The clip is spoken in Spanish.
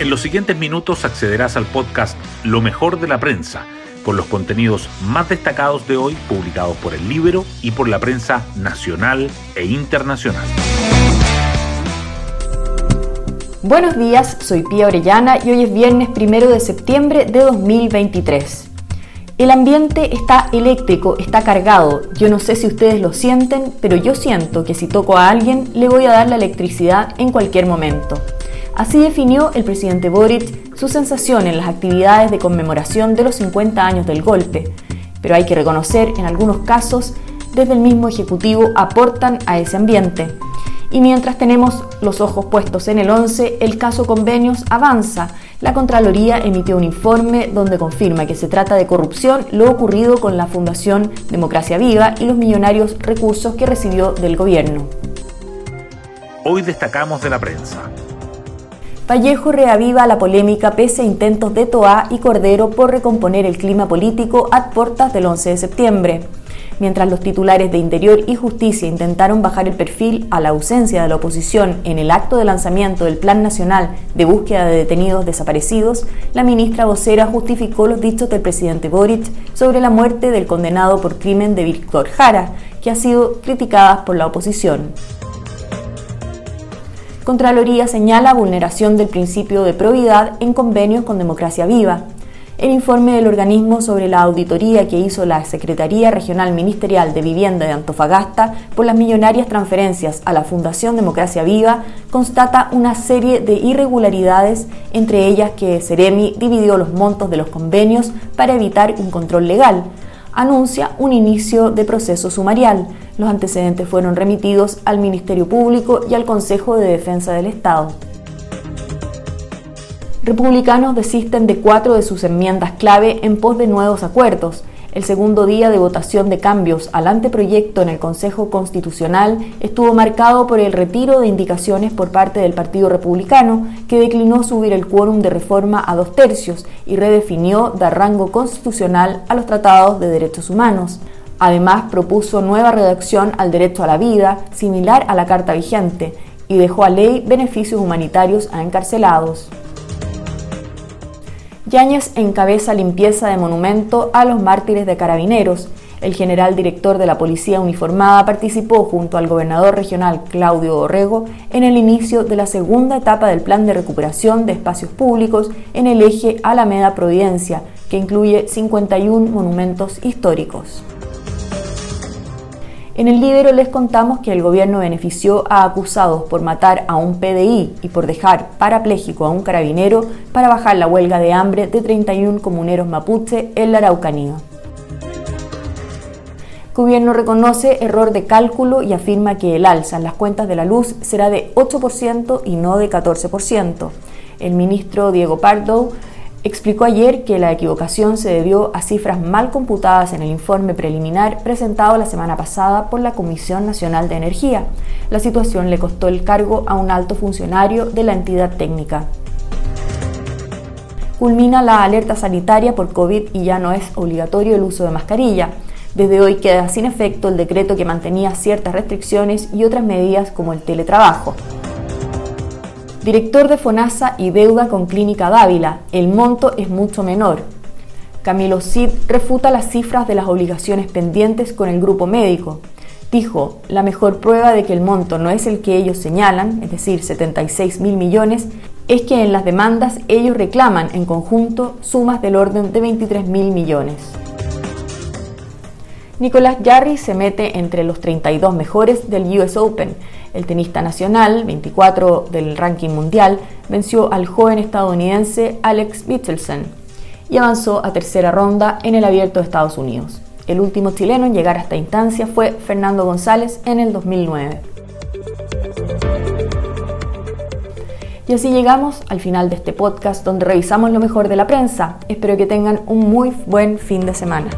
En los siguientes minutos accederás al podcast Lo mejor de la prensa, con los contenidos más destacados de hoy publicados por el libro y por la prensa nacional e internacional. Buenos días, soy Pía Orellana y hoy es viernes primero de septiembre de 2023. El ambiente está eléctrico, está cargado. Yo no sé si ustedes lo sienten, pero yo siento que si toco a alguien le voy a dar la electricidad en cualquier momento. Así definió el presidente Boric su sensación en las actividades de conmemoración de los 50 años del golpe. Pero hay que reconocer, en algunos casos, desde el mismo Ejecutivo aportan a ese ambiente. Y mientras tenemos los ojos puestos en el 11, el caso convenios avanza. La Contraloría emitió un informe donde confirma que se trata de corrupción lo ocurrido con la Fundación Democracia Viva y los millonarios recursos que recibió del gobierno. Hoy destacamos de la prensa. Vallejo reaviva la polémica pese a intentos de Toá y Cordero por recomponer el clima político a puertas del 11 de septiembre. Mientras los titulares de Interior y Justicia intentaron bajar el perfil a la ausencia de la oposición en el acto de lanzamiento del Plan Nacional de Búsqueda de Detenidos Desaparecidos, la ministra vocera justificó los dichos del presidente Boric sobre la muerte del condenado por crimen de Víctor Jara, que ha sido criticada por la oposición. Contraloría señala vulneración del principio de probidad en convenios con Democracia Viva. El informe del organismo sobre la auditoría que hizo la Secretaría Regional Ministerial de Vivienda de Antofagasta por las millonarias transferencias a la Fundación Democracia Viva constata una serie de irregularidades, entre ellas que Ceremi dividió los montos de los convenios para evitar un control legal. Anuncia un inicio de proceso sumarial los antecedentes fueron remitidos al Ministerio Público y al Consejo de Defensa del Estado. Republicanos desisten de cuatro de sus enmiendas clave en pos de nuevos acuerdos. El segundo día de votación de cambios al anteproyecto en el Consejo Constitucional estuvo marcado por el retiro de indicaciones por parte del Partido Republicano, que declinó subir el quórum de reforma a dos tercios y redefinió dar rango constitucional a los tratados de derechos humanos. Además, propuso nueva redacción al derecho a la vida, similar a la Carta vigente, y dejó a ley beneficios humanitarios a encarcelados. Yáñez encabeza limpieza de monumento a los mártires de carabineros. El general director de la Policía Uniformada participó junto al gobernador regional Claudio Orrego en el inicio de la segunda etapa del plan de recuperación de espacios públicos en el eje Alameda Providencia, que incluye 51 monumentos históricos. En el libro les contamos que el gobierno benefició a acusados por matar a un PDI y por dejar parapléjico a un carabinero para bajar la huelga de hambre de 31 comuneros mapuche en la Araucanía. El gobierno reconoce error de cálculo y afirma que el alza en las cuentas de la luz será de 8% y no de 14%. El ministro Diego Pardo explicó ayer que la equivocación se debió a cifras mal computadas en el informe preliminar presentado la semana pasada por la Comisión Nacional de Energía. La situación le costó el cargo a un alto funcionario de la entidad técnica. Culmina la alerta sanitaria por COVID y ya no es obligatorio el uso de mascarilla. Desde hoy queda sin efecto el decreto que mantenía ciertas restricciones y otras medidas como el teletrabajo director de FONASA y deuda con Clínica Dávila. El monto es mucho menor. Camilo Cid refuta las cifras de las obligaciones pendientes con el grupo médico. Dijo, la mejor prueba de que el monto no es el que ellos señalan, es decir, 76 mil millones, es que en las demandas ellos reclaman en conjunto sumas del orden de 23 mil millones. Nicolás Jarry se mete entre los 32 mejores del US Open el tenista nacional, 24 del ranking mundial, venció al joven estadounidense Alex Mitchelson y avanzó a tercera ronda en el Abierto de Estados Unidos. El último chileno en llegar a esta instancia fue Fernando González en el 2009. Y así llegamos al final de este podcast donde revisamos lo mejor de la prensa. Espero que tengan un muy buen fin de semana.